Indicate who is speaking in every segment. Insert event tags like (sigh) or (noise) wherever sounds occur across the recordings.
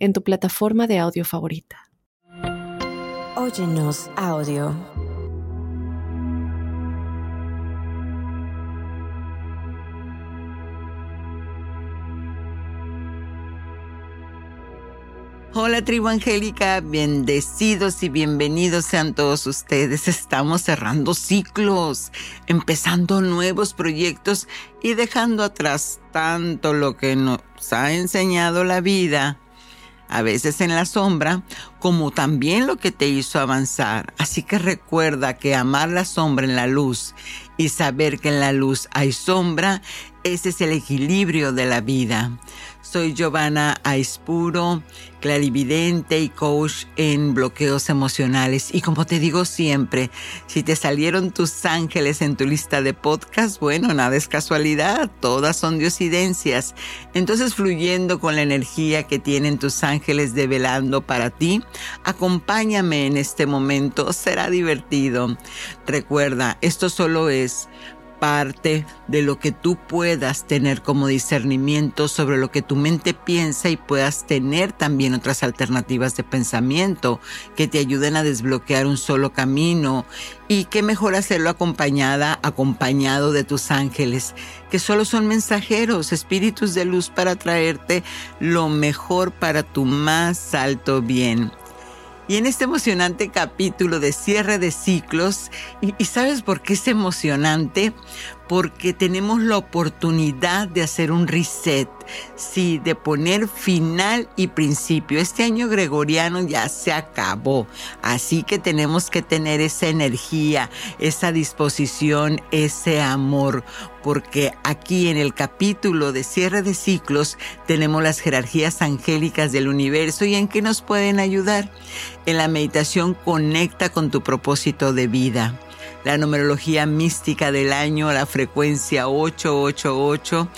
Speaker 1: en tu plataforma de audio favorita.
Speaker 2: Óyenos audio.
Speaker 3: Hola tribu angélica, bendecidos y bienvenidos sean todos ustedes. Estamos cerrando ciclos, empezando nuevos proyectos y dejando atrás tanto lo que nos ha enseñado la vida a veces en la sombra, como también lo que te hizo avanzar. Así que recuerda que amar la sombra en la luz y saber que en la luz hay sombra, ese es el equilibrio de la vida. Soy Giovanna Aispuro, clarividente y coach en bloqueos emocionales. Y como te digo siempre, si te salieron tus ángeles en tu lista de podcast, bueno, nada es casualidad, todas son diosidencias. Entonces, fluyendo con la energía que tienen tus ángeles develando para ti, acompáñame en este momento, será divertido. Recuerda, esto solo es parte de lo que tú puedas tener como discernimiento sobre lo que tu mente piensa y puedas tener también otras alternativas de pensamiento que te ayuden a desbloquear un solo camino y qué mejor hacerlo acompañada, acompañado de tus ángeles, que solo son mensajeros, espíritus de luz para traerte lo mejor para tu más alto bien. Y en este emocionante capítulo de cierre de ciclos, y, sabes por qué es emocionante? Porque tenemos la oportunidad de hacer un reset, sí, de poner final y principio. Este año gregoriano ya se acabó, así que tenemos que tener esa energía, esa disposición, ese amor, porque aquí en el capítulo de cierre de ciclos tenemos las jerarquías angélicas del universo y en qué nos pueden ayudar. En la meditación conecta con tu propósito de vida. La numerología mística del año, la frecuencia 888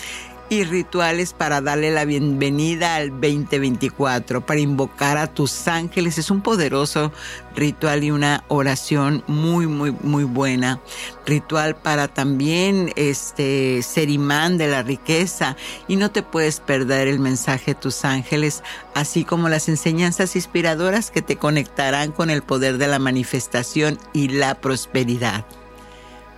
Speaker 3: y rituales para darle la bienvenida al 2024, para invocar a tus ángeles. Es un poderoso ritual y una oración muy, muy, muy buena. Ritual para también este, ser imán de la riqueza y no te puedes perder el mensaje de tus ángeles, así como las enseñanzas inspiradoras que te conectarán con el poder de la manifestación y la prosperidad.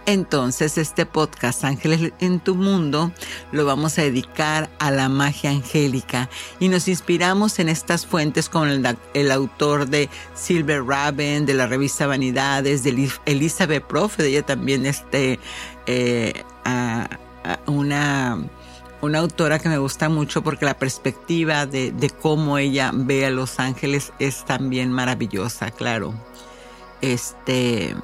Speaker 3: Entonces este podcast Ángeles en tu mundo lo vamos a dedicar a la magia angélica y nos inspiramos en estas fuentes con el, autor de Silver Raven, de la revista Vanidades, de Elizabeth Prophet, ella también este, eh, una, una autora que me gusta mucho porque la perspectiva de cómo ella ve a los ángeles es también maravillosa, claro. Este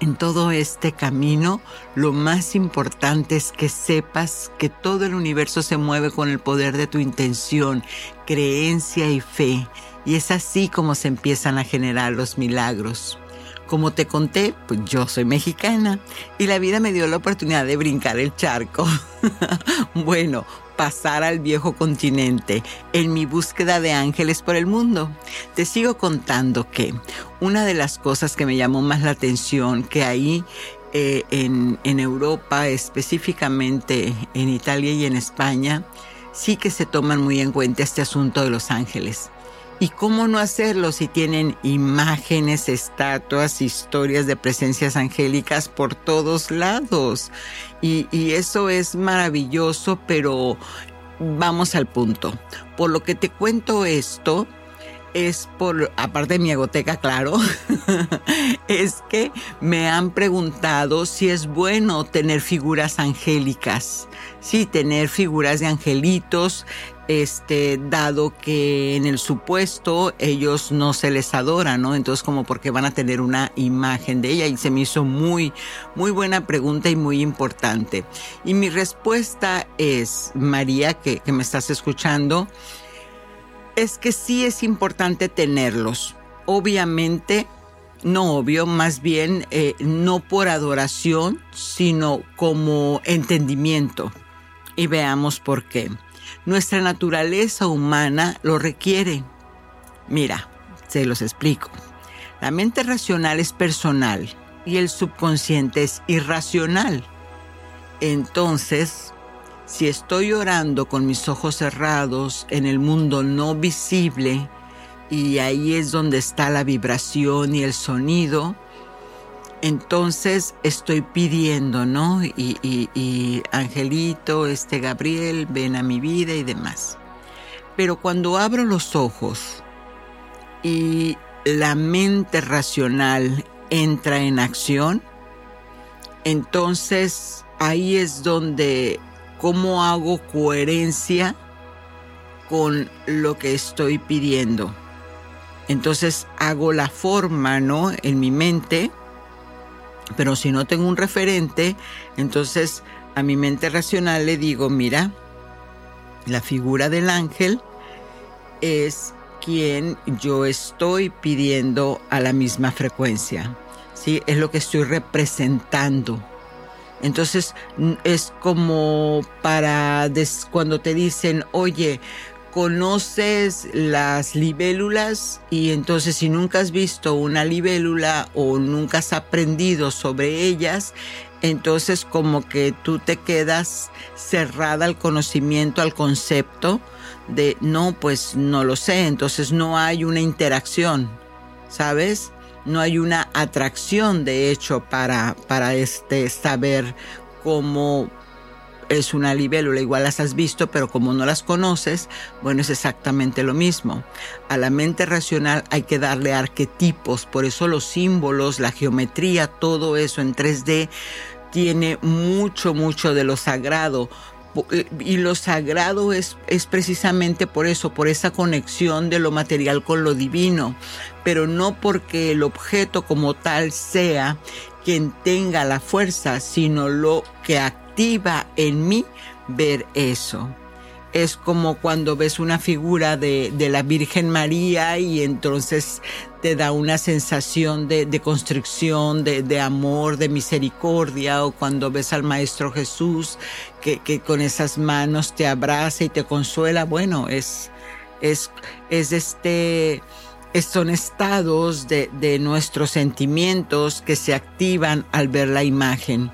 Speaker 3: en todo este camino, lo más importante es que sepas que todo el universo se mueve con el poder de tu intención, creencia y fe. Y es así como se empiezan a generar los milagros. Como te conté, pues yo soy mexicana y la vida me dio la oportunidad de brincar el charco. (laughs) bueno, pasar al viejo continente en mi búsqueda de ángeles por el mundo. Te sigo contando que una de las cosas que me llamó más la atención que ahí eh, en, en Europa, específicamente en Italia y en España, sí que se toman muy en cuenta este asunto de los ángeles. ¿Y cómo no hacerlo si tienen imágenes, estatuas, historias de presencias angélicas por todos lados? Y, eso es maravilloso, pero vamos al punto. Por lo que te cuento esto, es por, aparte de mi agoteca, claro, (laughs) es que me han preguntado si es bueno tener figuras angélicas. Sí, tener figuras de angelitos este, dado que en el supuesto ellos no se les adora, ¿no? Entonces como porque van a tener una imagen de ella y se me hizo muy, muy buena pregunta y muy importante. Y mi respuesta es, María, que me estás escuchando, es que sí es importante tenerlos. Obviamente, no obvio, más bien eh, no por adoración, sino como entendimiento. Y veamos por qué. Nuestra naturaleza humana lo requiere. Mira, se los explico. La mente racional es personal y el subconsciente es irracional. Entonces, si estoy orando con mis ojos cerrados en el mundo no visible, y ahí es donde está la vibración y el sonido, entonces estoy pidiendo, ¿no? Y, Angelito, este Gabriel, ven a mi vida y demás. Pero cuando abro los ojos y la mente racional entra en acción, entonces ahí es donde cómo hago coherencia con lo que estoy pidiendo. Entonces hago la forma, ¿no? En mi mente, pero si no tengo un referente, entonces a mi mente racional le digo, mira, la figura del ángel es quien yo estoy pidiendo a la misma frecuencia. ¿sí? Es lo que estoy representando. Entonces es como para cuando te dicen, oye, conoces las libélulas y entonces si nunca has visto una libélula o nunca has aprendido sobre ellas, entonces como que tú te quedas cerrada al conocimiento, al concepto de no, pues no lo sé, entonces no hay una interacción, ¿sabes? No hay una atracción de hecho para, para este saber cómo es una libélula, igual las has visto, pero como no las conoces, bueno, es exactamente lo mismo. A la mente racional hay que darle arquetipos, por eso los símbolos, la geometría, todo eso en 3D tiene mucho, mucho de lo sagrado. Y lo sagrado es, es precisamente por eso, por esa conexión de lo material con lo divino, pero no porque el objeto como tal sea quien tenga la fuerza, sino lo que activa en mí ver eso. Es como cuando ves una figura de, la Virgen María y entonces te da una sensación de, de constricción, de, amor, de misericordia, o cuando ves al Maestro Jesús que, que con esas manos te abraza y te consuela. Bueno, es, es, es este, son estados de, de nuestros sentimientos que se activan al ver la imagen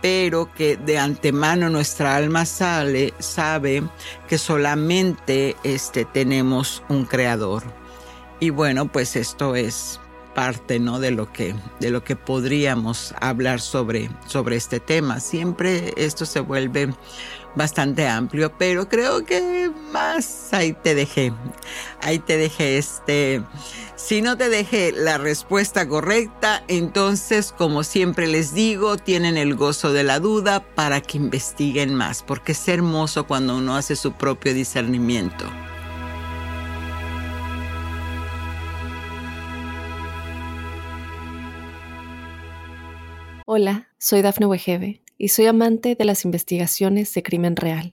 Speaker 3: pero que de antemano nuestra alma sale, sabe que solamente este, tenemos un creador. Y bueno, pues esto es parte ¿no? de, lo que, de lo que podríamos hablar sobre, sobre este tema. Siempre esto se vuelve bastante amplio, pero creo que más ahí te dejé. Ahí te dejé este si no te dejé la respuesta correcta, entonces, como siempre les digo, tienen el gozo de la duda para que investiguen más, porque es hermoso cuando uno hace su propio discernimiento.
Speaker 1: Hola, soy Dafne Wegebe y soy amante de las investigaciones de crimen real.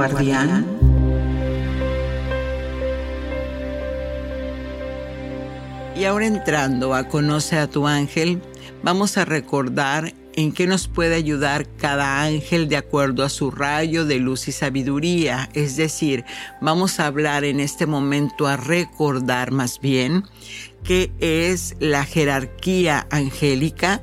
Speaker 3: guardián? Y ahora entrando a Conoce a tu ángel, vamos a recordar en qué nos puede ayudar cada ángel de acuerdo a su rayo de luz y sabiduría. Es decir, vamos a hablar en este momento a recordar más bien qué es la jerarquía angélica,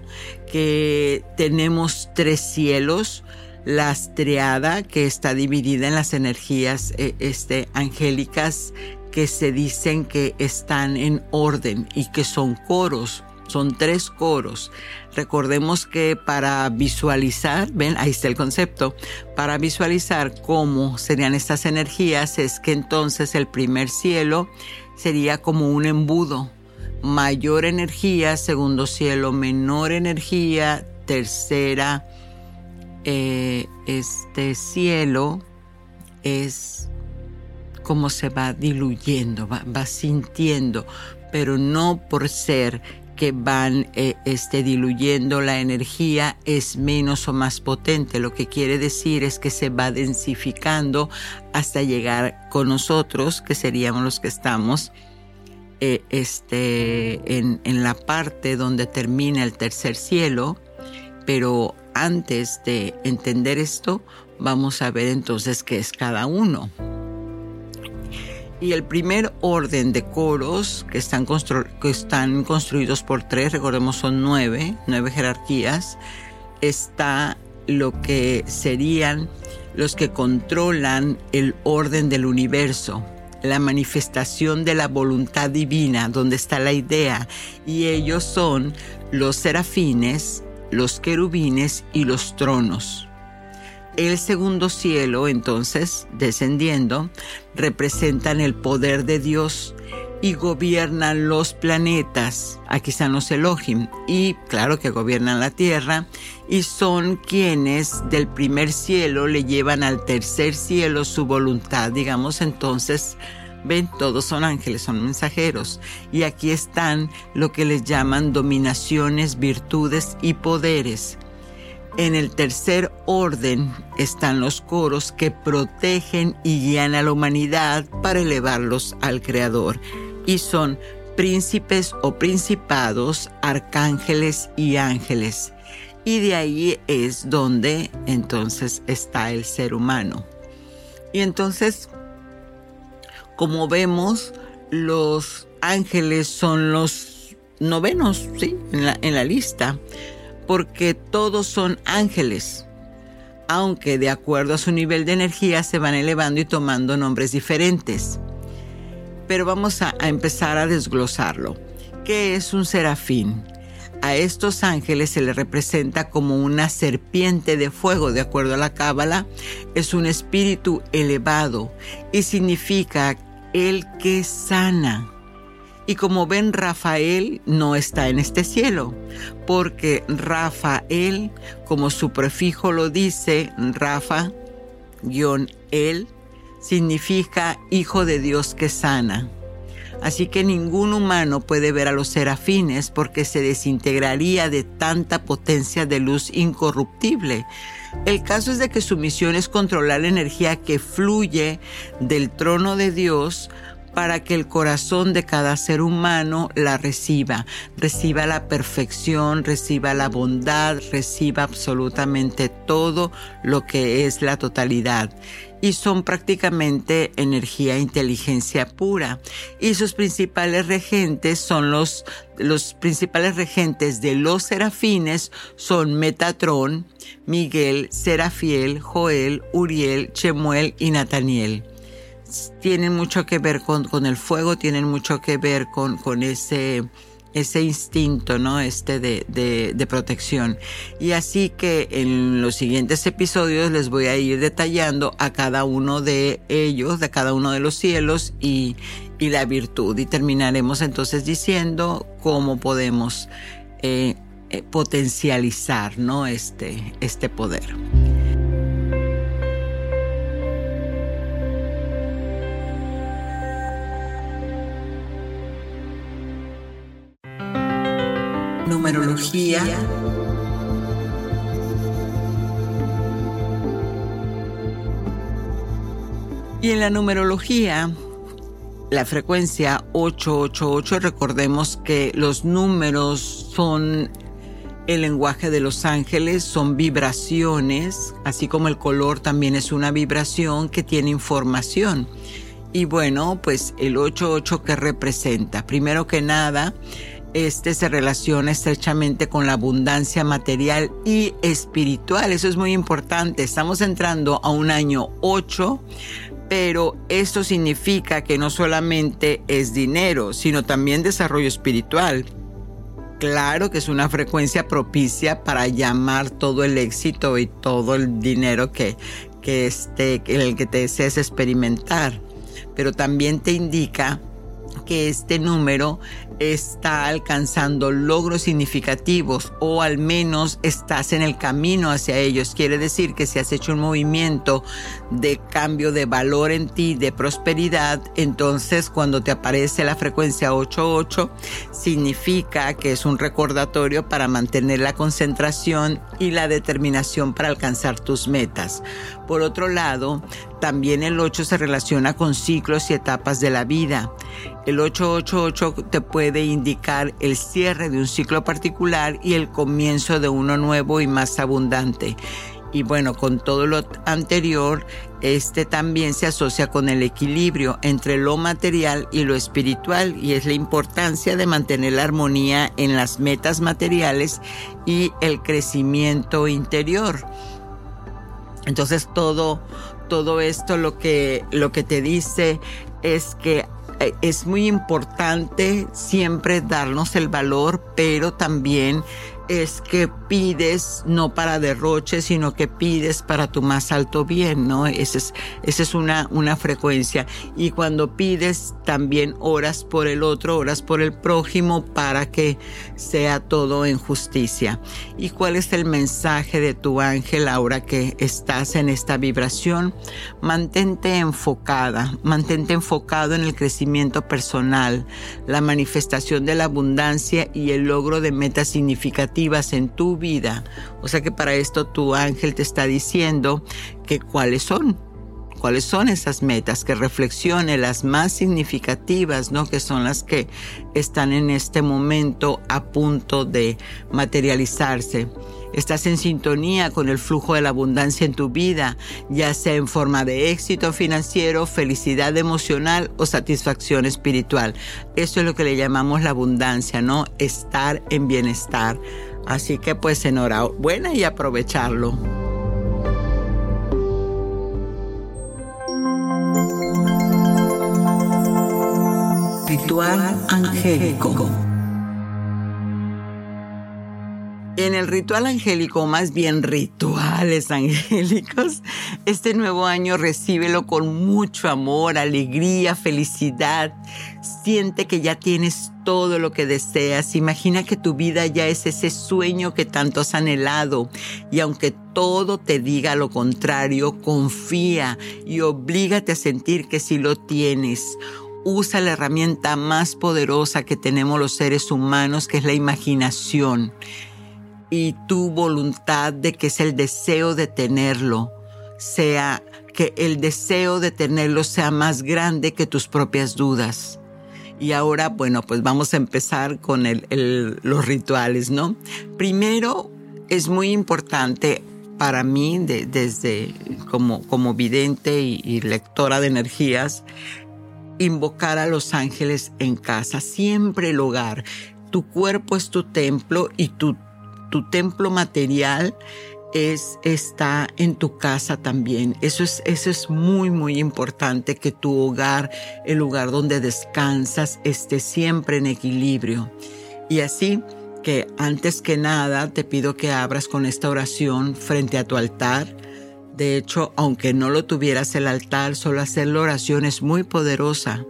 Speaker 3: que tenemos tres cielos, la triada que está dividida en las energías eh, este, angélicas que se dicen que están en orden y que son coros son tres coros. Recordemos que para visualizar, ven, ahí está el concepto, para visualizar cómo serían estas energías es que entonces el primer cielo sería como un embudo, mayor energía, segundo cielo menor energía, tercera, eh, este cielo es como se va diluyendo, va, va sintiendo, pero no por ser que van eh, este, diluyendo la energía es menos o más potente. Lo que quiere decir es que se va densificando hasta llegar con nosotros, que seríamos los que estamos eh, este, en, en la parte donde termina el tercer cielo. Pero antes de entender esto, vamos a ver entonces qué es cada uno. Y el primer orden de coros que están, que están construidos por tres, recordemos son nueve, nueve jerarquías, está lo que serían los que controlan el orden del universo, la manifestación de la voluntad divina, donde está la idea, y ellos son los serafines, los querubines y los tronos el segundo cielo, entonces, descendiendo, representan el poder de Dios y gobiernan los planetas. Aquí están los Elohim y claro que gobiernan la tierra y son quienes del primer cielo le llevan al tercer cielo su voluntad. Digamos entonces, ven, todos son ángeles, son mensajeros. Y aquí están lo que les llaman dominaciones, virtudes y poderes en el tercer orden están los coros que protegen y guían a la humanidad para elevarlos al Creador. Y son príncipes o principados, arcángeles y ángeles. Y de ahí es donde entonces está el ser humano. Y entonces, como vemos, los ángeles son los novenos, ¿sí? En la, lista porque todos son ángeles, aunque de acuerdo a su nivel de energía se van elevando y tomando nombres diferentes. Pero vamos a, empezar a desglosarlo. ¿Qué es un serafín? A estos ángeles se les representa como una serpiente de fuego, de acuerdo a la cábala, es un espíritu elevado y significa el que sana. Y como ven, Rafael no está en este cielo, porque Rafael, como su prefijo lo dice, Rafa, guion él, significa hijo de Dios que sana. Así que ningún humano puede ver a los serafines porque se desintegraría de tanta potencia de luz incorruptible. El caso es de que su misión es controlar la energía que fluye del trono de Dios para que el corazón de cada ser humano la reciba, reciba la perfección, reciba la bondad, reciba absolutamente todo lo que es la totalidad y son prácticamente energía e inteligencia pura. Y sus principales regentes son los, los principales regentes de los serafines son Metatrón, Miguel, Serafiel, Joel, Uriel, Chemuel y Nataniel tienen mucho que ver con, el fuego, tienen mucho que ver con, con ese, ese instinto, ¿no? Este de, de, protección. Y así que en los siguientes episodios les voy a ir detallando a cada uno de ellos, de cada uno de los cielos y, y la virtud. Y terminaremos entonces diciendo cómo podemos eh, eh, potencializar, ¿no? Este, este poder. Numerología. Y en la numerología, la frecuencia 888, recordemos que los números son el lenguaje de los ángeles, son vibraciones, así como el color también es una vibración que tiene información. Y bueno, pues el 88 que representa, primero que nada, este se relaciona estrechamente con la abundancia material y espiritual. Eso es muy importante. Estamos entrando a un año 8, pero esto significa que no solamente es dinero, sino también desarrollo espiritual. Claro que es una frecuencia propicia para llamar todo el éxito y todo el dinero que, que este, el que te desees experimentar. Pero también te indica que este número está alcanzando logros significativos o al menos estás en el camino hacia ellos. Quiere decir que si has hecho un movimiento de cambio de valor en ti, de prosperidad, entonces cuando te aparece la frecuencia 88, significa que es un recordatorio para mantener la concentración y la determinación para alcanzar tus metas. Por otro lado, también el 8 se relaciona con ciclos y etapas de la vida. El 888 te puede indicar el cierre de un ciclo particular y el comienzo de uno nuevo y más abundante. Y bueno, con todo lo anterior, este también se asocia con el equilibrio entre lo material y lo espiritual y es la importancia de mantener la armonía en las metas materiales y el crecimiento interior. Entonces todo, todo esto lo que, lo que te dice es que es muy importante siempre darnos el valor, pero también es que pides no para derroche, sino que pides para tu más alto bien, ¿no? Esa es, es una, una frecuencia. Y cuando pides, también oras por el otro, oras por el prójimo para que sea todo en justicia. ¿Y cuál es el mensaje de tu ángel ahora que estás en esta vibración? Mantente enfocada, mantente enfocado en el crecimiento personal, la manifestación de la abundancia y el logro de metas significativas en tu vida. O sea que para esto tu ángel te está diciendo que cuáles son, cuáles son esas metas, que reflexione las más significativas, ¿no? Que son las que están en este momento a punto de materializarse. Estás en sintonía con el flujo de la abundancia en tu vida, ya sea en forma de éxito financiero, felicidad emocional o satisfacción espiritual. Eso es lo que le llamamos la abundancia, ¿no? Estar en bienestar. Así que pues enhorabuena y aprovecharlo. Ritual angélico. En el ritual angélico, más bien rituales angélicos, este nuevo año recíbelo con mucho amor, alegría, felicidad. Siente que ya tienes todo lo que deseas. Imagina que tu vida ya es ese sueño que tanto has anhelado. Y aunque todo te diga lo contrario, confía y oblígate a sentir que sí lo tienes usa la herramienta más poderosa que tenemos los seres humanos, que es la imaginación y tu voluntad de que es el deseo de tenerlo, sea que el deseo de tenerlo sea más grande que tus propias dudas. Y ahora, bueno, pues vamos a empezar con los rituales, ¿no? Primero, es muy importante para mí, desde como, como vidente y, y lectora de energías, invocar a los ángeles en casa, siempre el hogar. Tu cuerpo es tu templo y tu tu templo material es, está en tu casa también. Eso es, eso es muy, muy importante que tu hogar, el lugar donde descansas, esté siempre en equilibrio. Y así que antes que nada te pido que abras con esta oración frente a tu altar. De hecho, aunque no lo tuvieras el altar, solo hacer la oración es muy poderosa.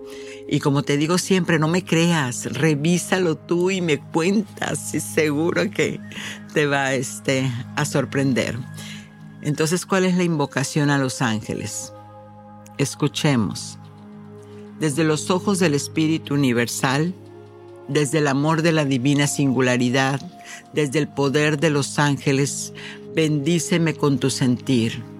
Speaker 3: Y como te digo siempre, no me creas, revísalo tú y me cuentas y seguro que te va este, a sorprender. Entonces, ¿cuál es la invocación a los ángeles? Escuchemos. Desde los ojos del Espíritu Universal, desde el amor de la divina singularidad, desde el poder de los ángeles, bendíceme con tu sentir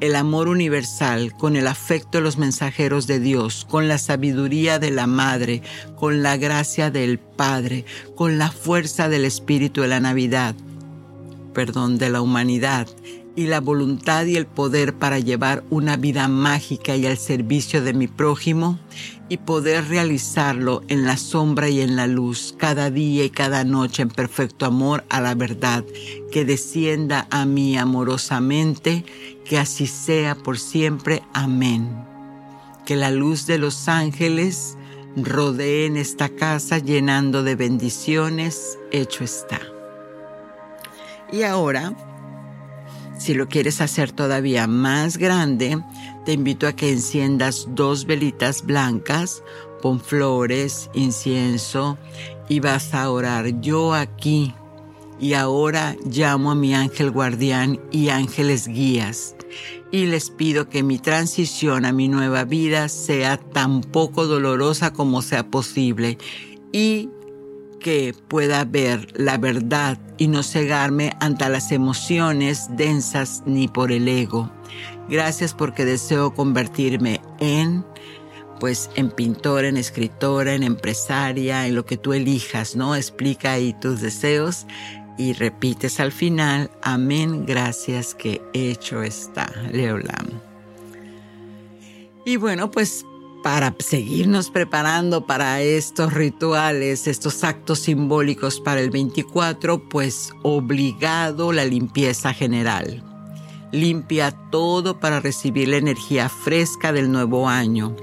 Speaker 3: el amor universal, con el afecto de los mensajeros de Dios, con la sabiduría de la Madre, con la gracia del Padre, con la fuerza del Espíritu de la Navidad, perdón, de la humanidad, y la voluntad y el poder para llevar una vida mágica y al servicio de mi prójimo y poder realizarlo en la sombra y en la luz, cada día y cada noche en perfecto amor a la verdad, que descienda a mí amorosamente, que así sea por siempre. Amén. Que la luz de los ángeles rodeen esta casa llenando de bendiciones, hecho está. Y ahora, si lo quieres hacer todavía más grande, te invito a que enciendas dos velitas blancas, pon flores, incienso y vas a orar yo aquí. Y ahora llamo a mi ángel guardián y ángeles guías y les pido que mi transición a mi nueva vida sea tan poco dolorosa como sea posible y que pueda ver la verdad y no cegarme ante las emociones densas ni por el ego. Gracias porque deseo convertirme en pues en pintora, en escritora, en empresaria, en lo que tú elijas, ¿no? Explica ahí tus deseos y repites al final, amén, gracias que hecho está, Leolam. Y bueno, pues para seguirnos preparando para estos rituales, estos actos simbólicos para el 24, pues obligado la limpieza general. Limpia todo para recibir la energía fresca del nuevo año.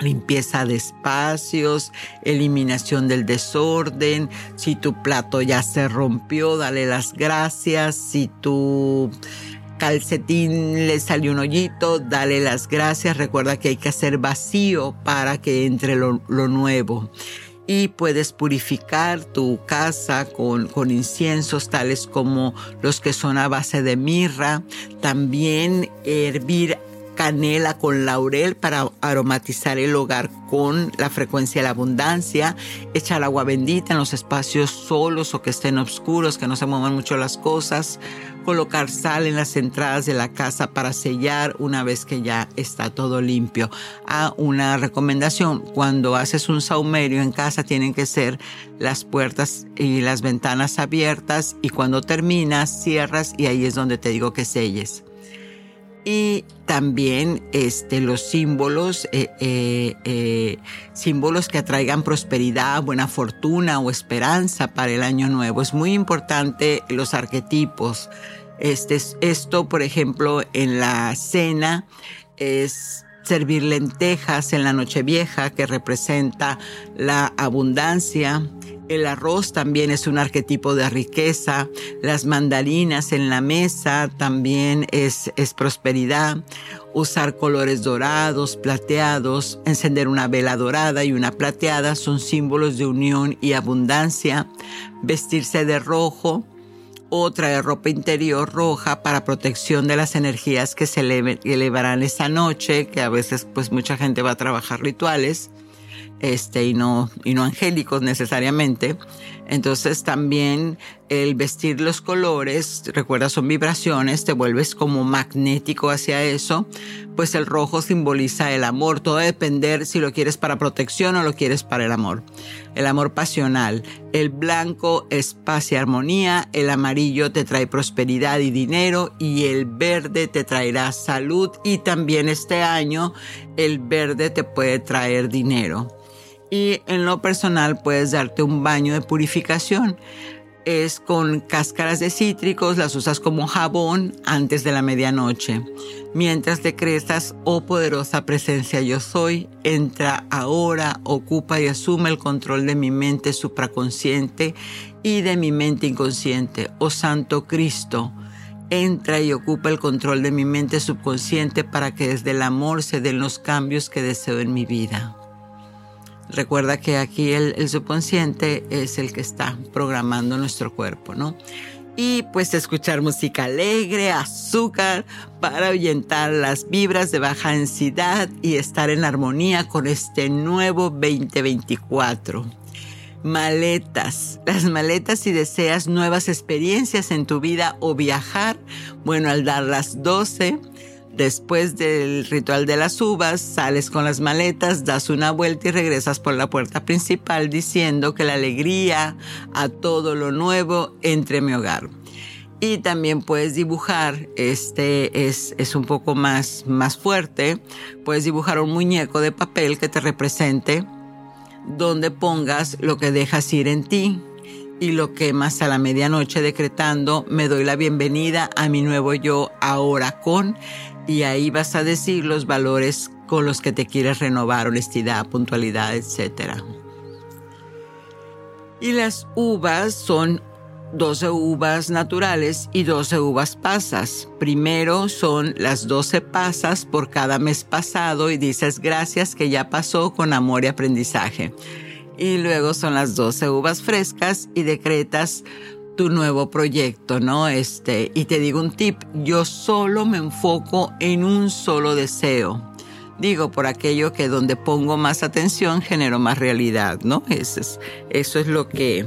Speaker 3: Limpieza de espacios, eliminación del desorden. Si tu plato ya se rompió, dale las gracias. Si tu calcetín le salió un hoyito, dale las gracias. Recuerda que hay que hacer vacío para que entre lo, nuevo. Y puedes purificar tu casa con, con inciensos tales como los que son a base de mirra. También hervir canela con laurel para aromatizar el hogar con la frecuencia de la abundancia, echar agua bendita en los espacios solos o que estén oscuros, que no se muevan mucho las cosas, colocar sal en las entradas de la casa para sellar una vez que ya está todo limpio. A una recomendación, cuando haces un saumerio en casa tienen que ser las puertas y las ventanas abiertas y cuando terminas cierras y ahí es donde te digo que selles y también este, los símbolos, eh, eh, eh, símbolos que atraigan prosperidad, buena fortuna o esperanza para el año nuevo. Es muy importante los arquetipos. Este, esto, por ejemplo, en la cena es servir lentejas en la Nochevieja, que representa la abundancia, el arroz también es un arquetipo de riqueza. Las mandarinas en la mesa también es, es prosperidad. Usar colores dorados, plateados, encender una vela dorada y una plateada son símbolos de unión y abundancia. Vestirse de rojo o traer ropa interior roja para protección de las energías que se elevarán esa noche, que a veces pues mucha gente va a trabajar rituales este, y, no, y no angélicos necesariamente. Entonces también el vestir los colores, recuerda, son vibraciones, te vuelves como magnético hacia eso, pues el rojo simboliza el amor, todo depender si lo quieres para protección o lo quieres para el amor. El amor pasional, el blanco es paz y armonía, el amarillo te trae prosperidad y dinero y el verde te traerá salud y también este año el verde te puede traer dinero y en lo personal puedes darte un baño de purificación. Es con cáscaras de cítricos, las usas como jabón antes de la medianoche. Mientras decretas, oh poderosa presencia yo soy, entra ahora, ocupa y asume el control de mi mente supraconsciente y de mi mente inconsciente. Oh Santo Cristo, entra y ocupa el control de mi mente subconsciente para que desde el amor se den los cambios que deseo en mi vida. Recuerda que aquí el, subconsciente es el que está programando nuestro cuerpo, ¿no? y pues escuchar música alegre, azúcar, para ahuyentar las vibras de baja densidad y estar en armonía con este nuevo 2024. Maletas, las maletas si deseas nuevas experiencias en tu vida o viajar, bueno, al dar las 12 Después del ritual de las uvas, sales con las maletas, das una vuelta y regresas por la puerta principal diciendo que la alegría a todo lo nuevo entre mi hogar. Y también puedes dibujar, este es, es un poco más, más fuerte, puedes dibujar un muñeco de papel que te represente donde pongas lo que dejas ir en ti y lo quemas a la medianoche decretando me doy la bienvenida a mi nuevo yo ahora con y ahí vas a decir los valores con los que te quieres renovar, honestidad, puntualidad, etc. Y las uvas son 12 uvas naturales y 12 uvas pasas. Primero son las 12 pasas por cada mes pasado y dices gracias que ya pasó con amor y aprendizaje. Y luego son las 12 uvas frescas y decretas tu nuevo proyecto, ¿no? Este, y te digo un tip, yo solo me enfoco en un solo deseo. Digo, por aquello que donde pongo más atención genero más realidad, ¿no? Eso es, eso es lo que,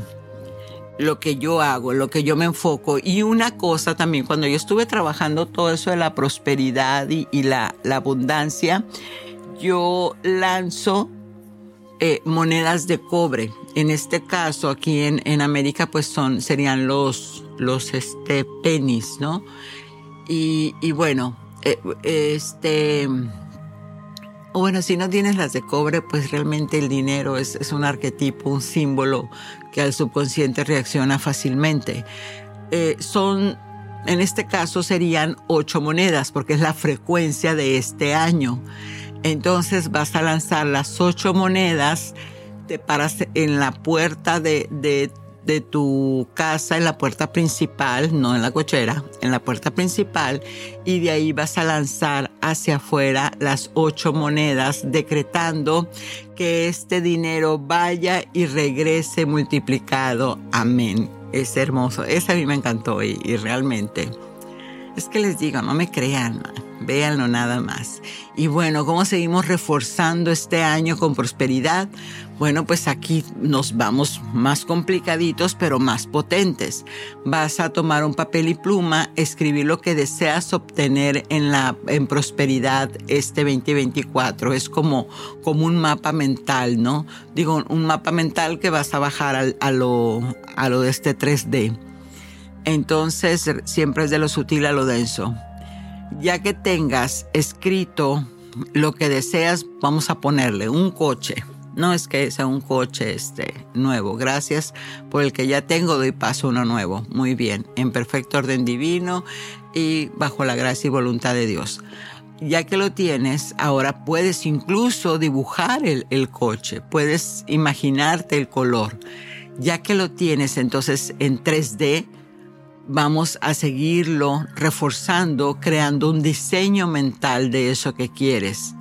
Speaker 3: lo que yo hago, lo que yo me enfoco. Y una cosa también, cuando yo estuve trabajando todo eso de la prosperidad y, la, abundancia, yo lanzo eh, monedas de cobre. En este caso, aquí en, América, pues son, serían los, los este, pennies, ¿no? Y, bueno, eh, este, bueno, si no tienes las de cobre, pues realmente el dinero es, es un arquetipo, un símbolo que al subconsciente reacciona fácilmente. Eh, son, en este caso serían ocho monedas porque es la frecuencia de este año. Entonces vas a lanzar las ocho monedas, te paras en la puerta de, de de tu casa en la puerta principal, no en la cochera, en la puerta principal, y de ahí vas a lanzar hacia afuera las ocho monedas, decretando que este dinero vaya y regrese multiplicado. Amén. Es hermoso. Ese a mí me encantó y, y realmente. Es que les digo, no me crean, véanlo nada más. Y bueno, ¿cómo seguimos reforzando este año con prosperidad? Bueno, pues aquí nos vamos más complicaditos, pero más potentes. Vas a tomar un papel y pluma, escribir lo que deseas obtener en la en prosperidad este 2024. Es como, como un mapa mental, ¿no? Digo, un mapa mental que vas a bajar a, lo, a lo de este 3D. Entonces, siempre es de lo sutil a lo denso. Ya que tengas escrito lo que deseas, vamos a ponerle un coche no es que sea un coche este, nuevo. Gracias por el que ya tengo, doy paso uno nuevo. Muy bien, en perfecto orden divino y bajo la gracia y voluntad de Dios. Ya que lo tienes, ahora puedes incluso dibujar el, el coche, puedes imaginarte el color. Ya que lo tienes entonces en 3D, vamos a seguirlo reforzando, creando un diseño mental de eso que quieres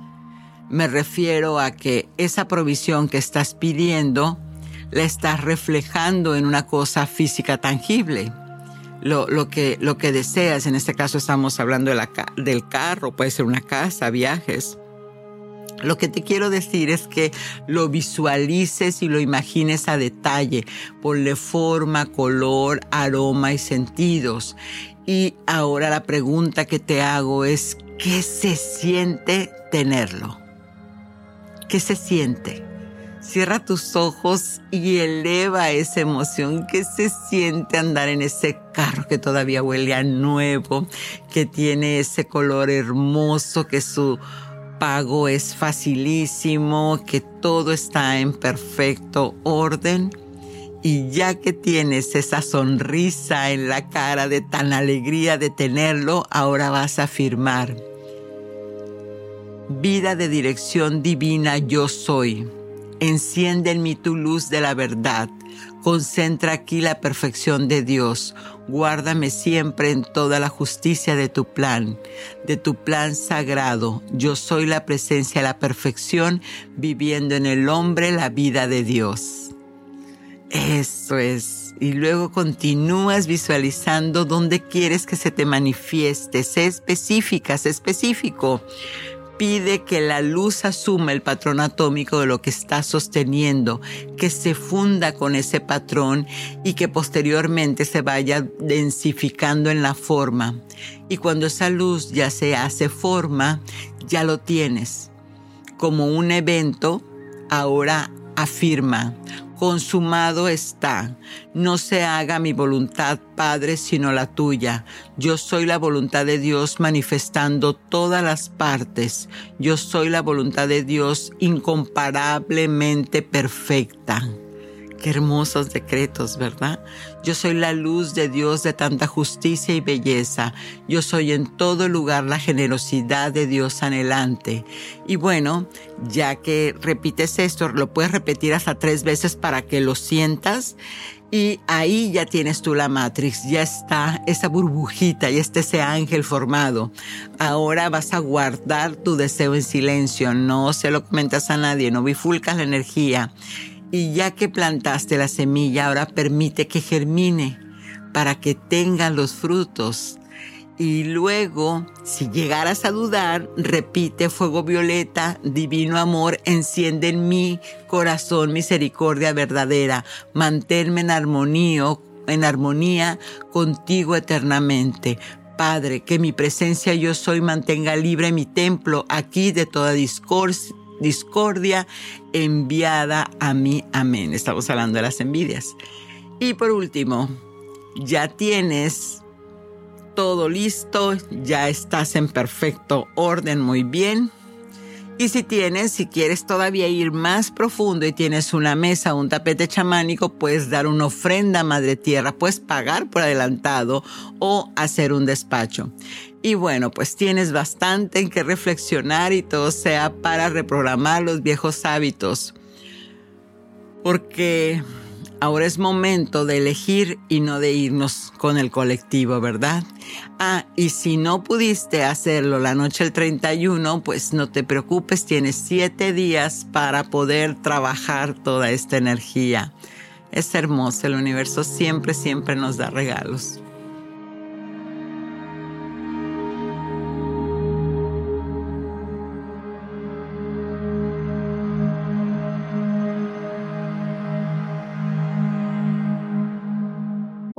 Speaker 3: me refiero a que esa provisión que estás pidiendo la estás reflejando en una cosa física tangible. Lo, lo, que, lo que deseas, en este caso estamos hablando de la, del carro, puede ser una casa, viajes. Lo que te quiero decir es que lo visualices y lo imagines a detalle, ponle forma, color, aroma y sentidos. Y ahora la pregunta que te hago es, ¿qué se siente tenerlo? ¿Qué se siente? Cierra tus ojos y eleva esa emoción. ¿Qué se siente andar en ese carro que todavía huele a nuevo, que tiene ese color hermoso, que su pago es facilísimo, que todo está en perfecto orden? Y ya que tienes esa sonrisa en la cara de tan alegría de tenerlo, ahora vas a afirmar Vida de dirección divina yo soy. Enciende en mí tu luz de la verdad. Concentra aquí la perfección de Dios. Guárdame siempre en toda la justicia de tu plan, de tu plan sagrado. Yo soy la presencia, la perfección, viviendo en el hombre la vida de Dios. Eso es. Y luego continúas visualizando dónde quieres que se te manifieste. Sé específica, sé específico pide que la luz asuma el patrón atómico de lo que está sosteniendo, que se funda con ese patrón y que posteriormente se vaya densificando en la forma. Y cuando esa luz ya se hace forma, ya lo tienes. Como un evento, ahora afirma, consumado está. No se haga mi voluntad, Padre, sino la tuya. Yo soy la voluntad de Dios manifestando todas las partes. Yo soy la voluntad de Dios incomparablemente perfecta. Qué hermosos decretos, ¿verdad? Yo soy la luz de Dios de tanta justicia y belleza. Yo soy en todo lugar la generosidad de Dios anhelante. Y bueno, ya que repites esto, lo puedes repetir hasta tres veces para que lo sientas. Y ahí ya tienes tú la Matrix, ya está esa burbujita, ya está ese ángel formado. Ahora vas a guardar tu deseo en silencio, no se lo comentas a nadie, no bifulcas la energía y ya que plantaste la semilla, ahora permite que germine para que tengan los frutos. Y luego, si llegaras a dudar, repite fuego violeta, divino amor, enciende en mi corazón misericordia verdadera, manténme en armonía, en armonía contigo eternamente. Padre, que mi presencia yo soy mantenga libre mi templo aquí de toda discordia discordia enviada a mí. Amén. Estamos hablando de las envidias. Y por último, ya tienes todo listo, ya estás en perfecto orden, muy bien. Y si tienes, si quieres todavía ir más profundo y tienes una mesa, un tapete chamánico, puedes dar una ofrenda a Madre Tierra, puedes pagar por adelantado o hacer un despacho. Y bueno, pues tienes bastante en que reflexionar y todo sea para reprogramar los viejos hábitos. Porque ahora es momento de elegir y no de irnos con el colectivo, ¿verdad? Ah, y si no pudiste hacerlo la noche del 31, pues no te preocupes, tienes siete días para poder trabajar toda esta energía. Es hermoso, el universo siempre, siempre nos da regalos.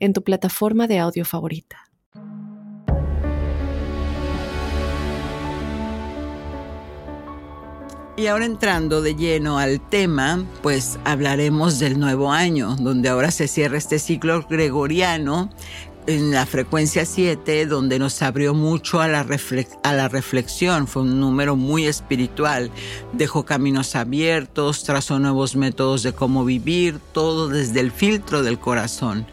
Speaker 1: en tu plataforma de audio favorita.
Speaker 3: Y ahora entrando de lleno al tema, pues hablaremos del nuevo año, donde ahora se cierra este ciclo gregoriano en la frecuencia 7, donde nos abrió mucho a la, a la reflexión, fue un número muy espiritual, dejó caminos abiertos, trazó nuevos métodos de cómo vivir, todo desde el filtro del corazón.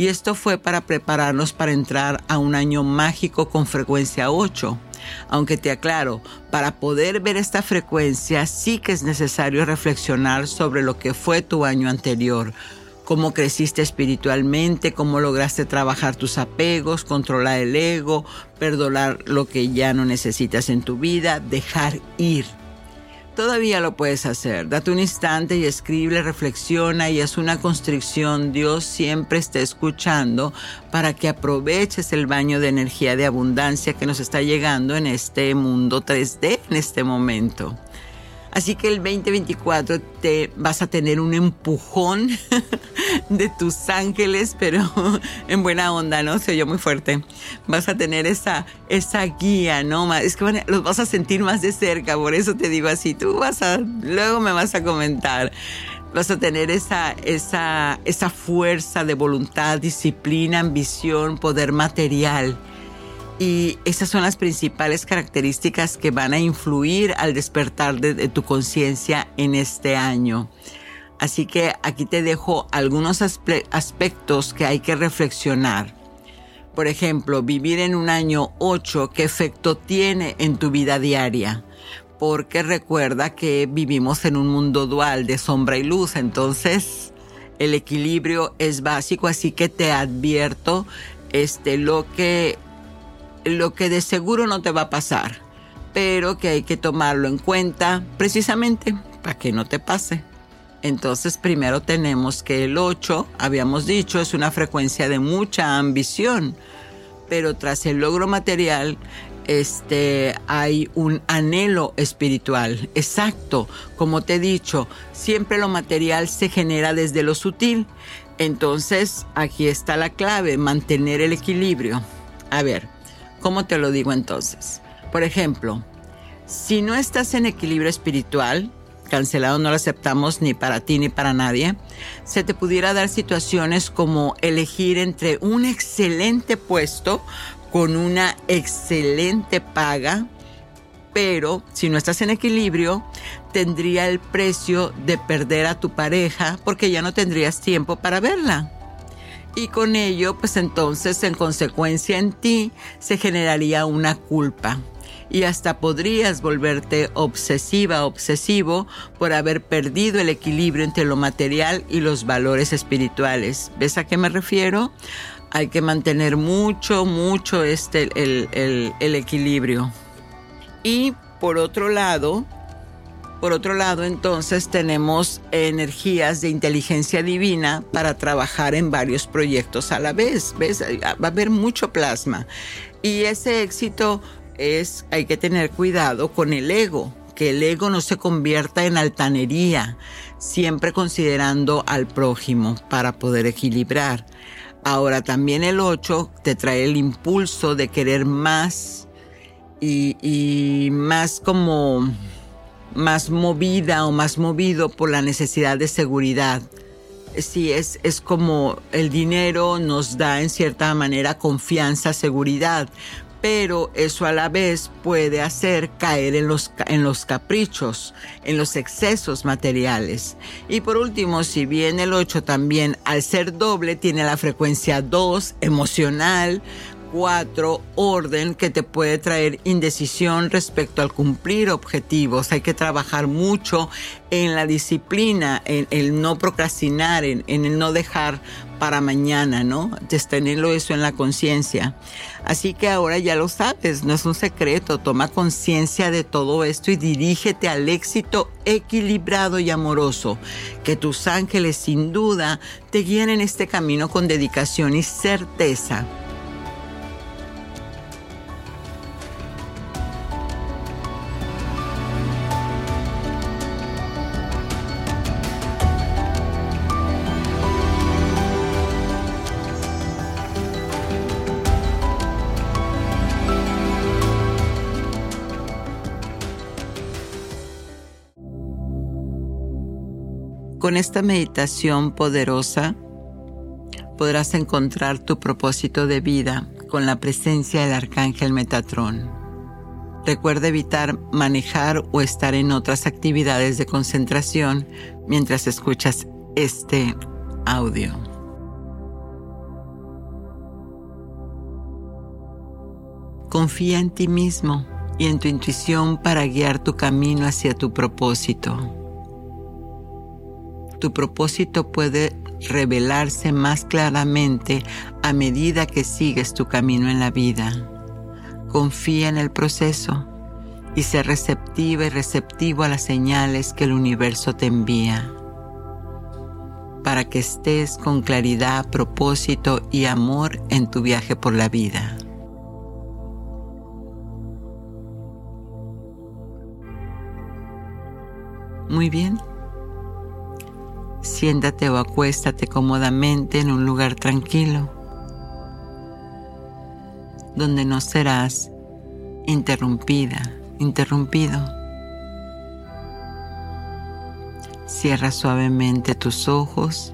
Speaker 3: Y esto fue para prepararnos para entrar a un año mágico con frecuencia 8. Aunque te aclaro, para poder ver esta frecuencia sí que es necesario reflexionar sobre lo que fue tu año anterior, cómo creciste espiritualmente, cómo lograste trabajar tus apegos, controlar el ego, perdonar lo que ya no necesitas en tu vida, dejar ir. Todavía lo puedes hacer. Date un instante y escribe, reflexiona y haz una constricción. Dios siempre está escuchando para que aproveches el baño de energía de abundancia que nos está llegando en este mundo 3D en este momento. Así que el 2024 te vas a tener un empujón (laughs) de tus ángeles, pero (laughs) en buena onda, ¿no? Se oyó muy fuerte. Vas a tener esa, esa guía, ¿no? Es que los vas a sentir más de cerca, por eso te digo así. Tú vas a, luego me vas a comentar. Vas a tener esa, esa, esa fuerza de voluntad, disciplina, ambición, poder material y esas son las principales características que van a influir al despertar de, tu conciencia en este año. Así que aquí te dejo algunos aspectos que hay que reflexionar. Por ejemplo, vivir en un año 8, ¿qué efecto tiene en tu vida diaria? Porque recuerda que vivimos en un mundo dual de sombra y luz, entonces el equilibrio es básico, así que te advierto este, lo que lo que de seguro no te va a pasar, pero que hay que tomarlo en cuenta precisamente para que no te pase. Entonces primero tenemos que el 8, habíamos dicho, es una frecuencia de mucha ambición, pero tras el logro material este, hay un anhelo espiritual. Exacto, como te he dicho, siempre lo material se genera desde lo sutil Entonces, aquí está la clave, mantener el equilibrio. A ver, ¿cómo te lo digo entonces? Por ejemplo, si no estás en equilibrio espiritual, cancelado no lo aceptamos ni para ti ni para nadie, se te pudiera dar situaciones como elegir entre un excelente puesto con una excelente paga, pero si no estás en equilibrio, tendría el precio de perder a tu pareja porque ya no tendrías tiempo para verla. Y con ello, pues entonces en consecuencia en ti se generaría una culpa y hasta podrías volverte obsesiva, obsesivo por haber perdido el equilibrio entre lo material y los valores espirituales. ¿Ves a qué me refiero? Hay que mantener mucho, mucho este, el, el equilibrio. Y por otro lado, por otro lado, entonces tenemos energías de inteligencia divina para trabajar en varios proyectos a la vez. ¿Ves? Va a haber mucho plasma. Y ese éxito es, hay que tener cuidado con el ego, que el ego no se convierta en altanería, siempre considerando al prójimo para poder equilibrar. Ahora también el 8 te trae el impulso de querer más y, y más como más movida o más movido por la necesidad de seguridad. Sí, es, es como el dinero nos da en cierta manera confianza, seguridad, pero eso a la vez puede hacer caer en los, en los caprichos, en los excesos materiales. Y por último, si bien el 8 también al ser doble tiene la frecuencia 2 emocional, 4 orden que te puede traer indecisión respecto al cumplir objetivos. Hay que trabajar mucho en la disciplina, en el no procrastinar, en, el no dejar para mañana, ¿no? Tenerlo eso en la conciencia. Así que ahora ya lo sabes, no es un secreto, toma conciencia de todo esto y dirígete al éxito equilibrado y amoroso. Que tus ángeles sin duda te guíen en este camino con dedicación y certeza. Con esta meditación poderosa podrás encontrar tu propósito de vida con la presencia del arcángel Metatrón. Recuerda evitar manejar o estar en otras actividades de concentración mientras escuchas este audio. Confía en ti mismo y en tu intuición para guiar tu camino hacia tu propósito tu propósito puede revelarse más claramente a medida que sigues tu camino en la vida. Confía en el proceso y sé receptiva y receptivo a las señales que el universo te envía para que estés con claridad, propósito y amor en tu viaje por la vida. Muy bien. Siéntate o acuéstate cómodamente en un lugar tranquilo, donde no serás interrumpida, interrumpido. Cierra suavemente tus ojos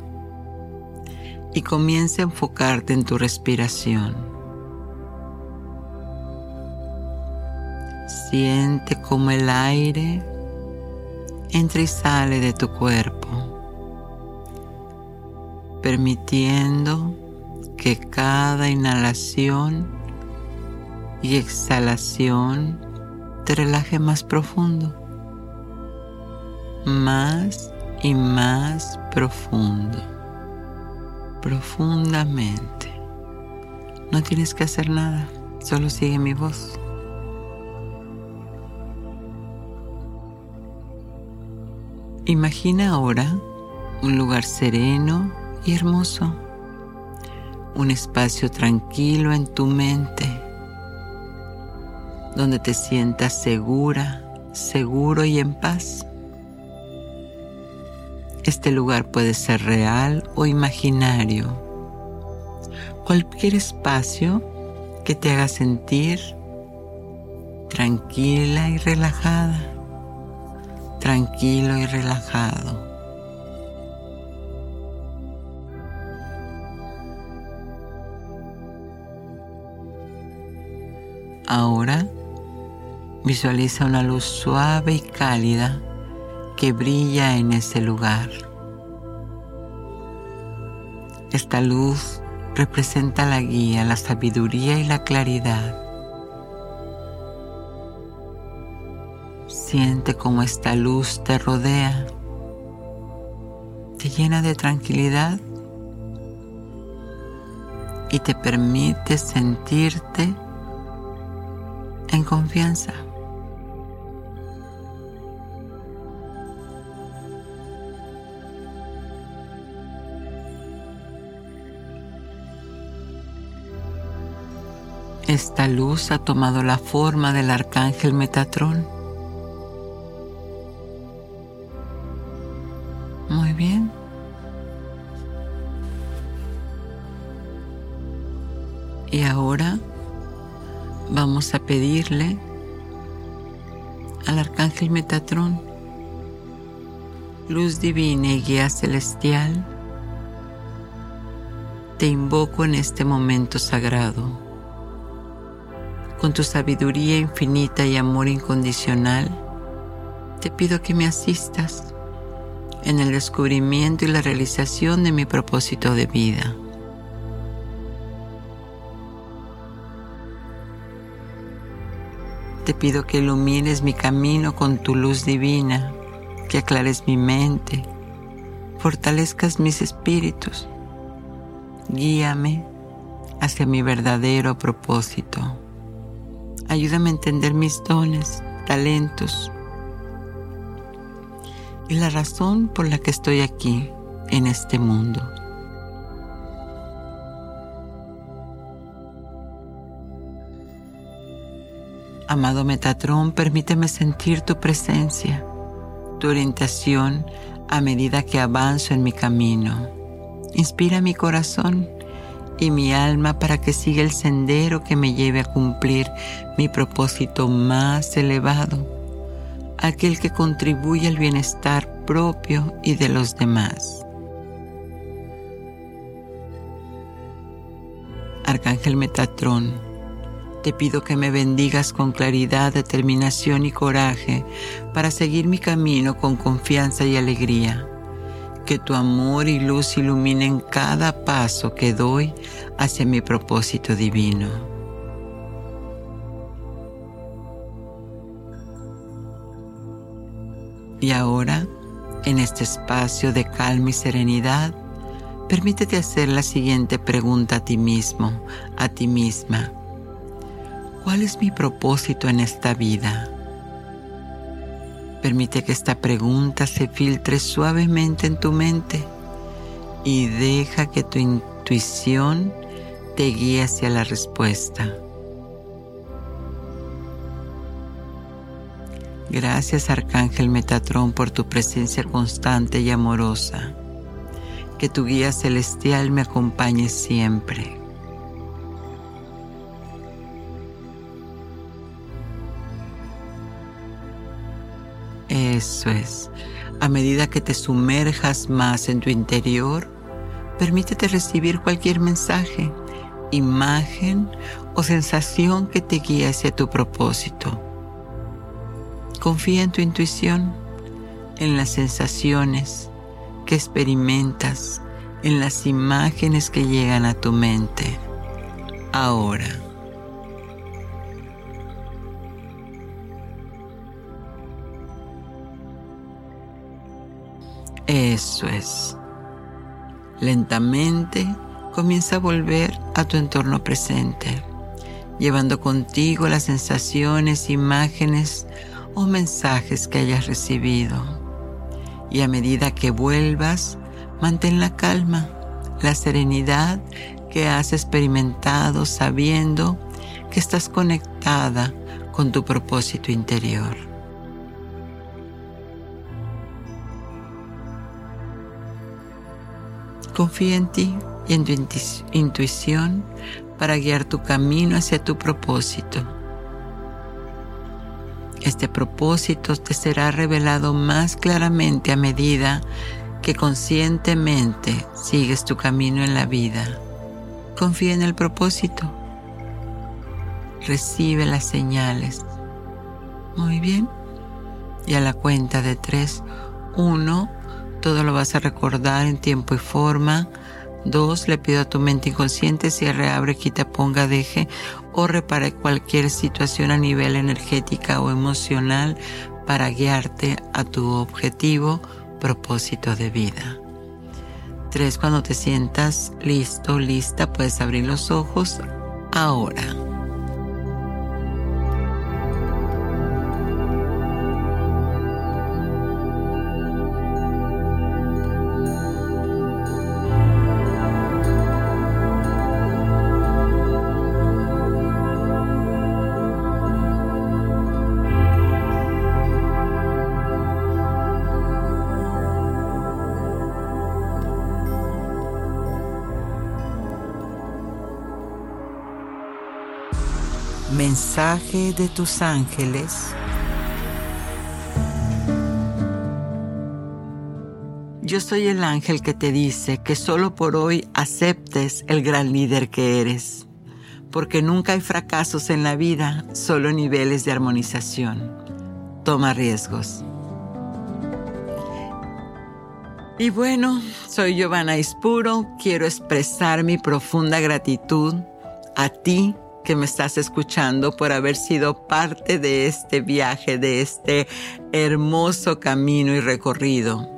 Speaker 3: y comienza a enfocarte en tu respiración. Siente como el aire entra y sale de tu cuerpo permitiendo que cada inhalación y exhalación te relaje más profundo, más y más profundo, profundamente. No tienes que hacer nada, solo sigue mi voz. Imagina ahora un lugar sereno y hermoso, un espacio tranquilo en tu mente, donde te sientas segura, seguro y en paz. Este lugar puede ser real o imaginario. Cualquier espacio que te haga sentir tranquila y relajada, tranquilo y relajado. Ahora visualiza una luz suave y cálida que brilla en ese lugar. Esta luz representa la guía, la sabiduría y la claridad. Siente cómo esta luz te rodea, te llena de tranquilidad y te permite sentirte en confianza. Esta luz ha tomado la forma del arcángel Metatrón. Al arcángel Metatrón, luz divina y guía celestial, te invoco en este momento sagrado. Con tu sabiduría infinita y amor incondicional, te pido que me asistas en el descubrimiento y la realización de mi propósito de vida. Pido que ilumines mi camino con tu luz divina, que aclares mi mente, fortalezcas mis espíritus, guíame hacia mi verdadero propósito. Ayúdame a entender mis dones, talentos y la razón por la que estoy aquí en este mundo. Amado Metatrón, permíteme sentir tu presencia, tu orientación a medida que avanzo en mi camino. Inspira mi corazón y mi alma para que siga el sendero que me lleve a cumplir mi propósito más elevado, aquel que contribuye al bienestar propio y de los demás. Arcángel Metatrón, te pido que me bendigas con claridad, determinación y coraje para seguir mi camino con confianza y alegría. Que tu amor y luz iluminen cada paso que doy hacia mi propósito divino. Y ahora, en este espacio de calma y serenidad, permítete hacer la siguiente pregunta a ti mismo, a ti misma. ¿Cuál es mi propósito en esta vida? Permite que esta pregunta se filtre suavemente en tu mente y deja que tu intuición te guíe hacia la respuesta. Gracias Arcángel Metatrón por tu presencia constante y amorosa. Que tu guía celestial me acompañe siempre. Eso es. A medida que te sumerjas más en tu interior, permítete recibir cualquier mensaje, imagen o sensación que te guíe hacia tu propósito. Confía en tu intuición, en las sensaciones que experimentas, en las imágenes que llegan a tu mente. Ahora. Eso es. Lentamente comienza a volver a tu entorno presente, llevando contigo las sensaciones, imágenes o mensajes que hayas recibido. Y a medida que vuelvas, mantén la calma, la serenidad que has experimentado sabiendo que estás conectada con tu propósito interior. Confía en ti y en tu intuición para guiar tu camino hacia tu propósito. Este propósito te será revelado más claramente a medida que conscientemente sigues tu camino en la vida. Confía en el propósito. Recibe las señales. Muy bien. Y a la cuenta de tres, uno, todo lo vas a recordar en tiempo y forma. Dos, le pido a tu mente inconsciente si reabre, quita, ponga, deje o repare cualquier situación a nivel energética o emocional para guiarte a tu objetivo, propósito de vida. Tres, cuando te sientas listo, lista, puedes abrir los ojos ahora. Mensaje de tus ángeles. Yo soy el ángel que te dice que solo por hoy aceptes el gran líder que eres, porque nunca hay fracasos en la vida, solo niveles de armonización. Toma riesgos. Y bueno, soy Giovanna Ispuro, quiero expresar mi profunda gratitud a ti que me estás escuchando por haber sido parte de este viaje, de este hermoso camino y recorrido.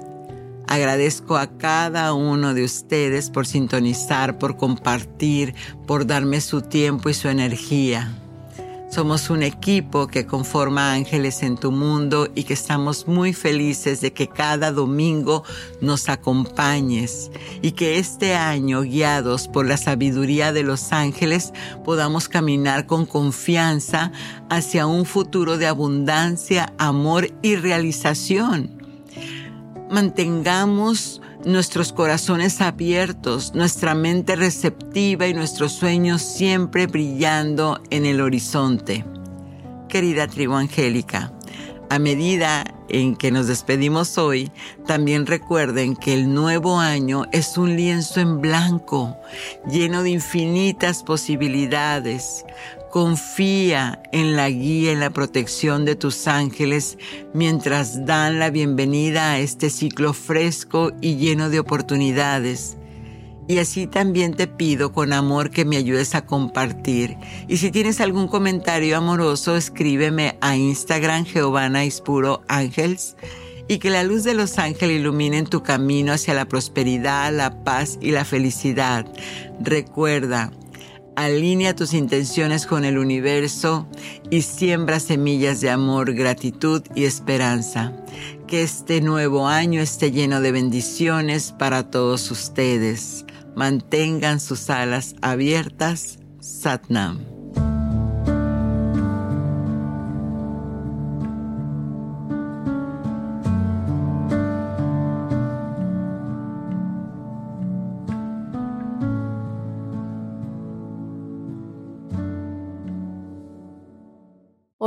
Speaker 3: Agradezco a cada uno de ustedes por sintonizar, por compartir, por darme su tiempo y su energía. Somos un equipo que conforma ángeles en tu mundo y que estamos muy felices de que cada domingo nos acompañes y que este año, guiados por la sabiduría de los ángeles, podamos caminar con confianza hacia un futuro de abundancia, amor y realización. Mantengamos nuestros corazones abiertos, nuestra mente receptiva y nuestros sueños siempre brillando en el horizonte. Querida tribu angélica, a medida en que nos despedimos hoy, también recuerden que el nuevo año es un lienzo en blanco, lleno de infinitas posibilidades. Confía en la guía y la protección de tus ángeles mientras dan la bienvenida a este ciclo fresco y lleno de oportunidades. Y así también te pido con amor que me ayudes a compartir. Y si tienes algún comentario amoroso, escríbeme a Instagram Giovanna Ispuro Ángels y que la luz de los ángeles ilumine tu camino hacia la prosperidad, la paz y la felicidad. Recuerda, alinea tus intenciones con el universo y siembra semillas de amor, gratitud y esperanza. Que este nuevo año esté lleno de bendiciones para todos ustedes. Mantengan sus alas abiertas. Satnam.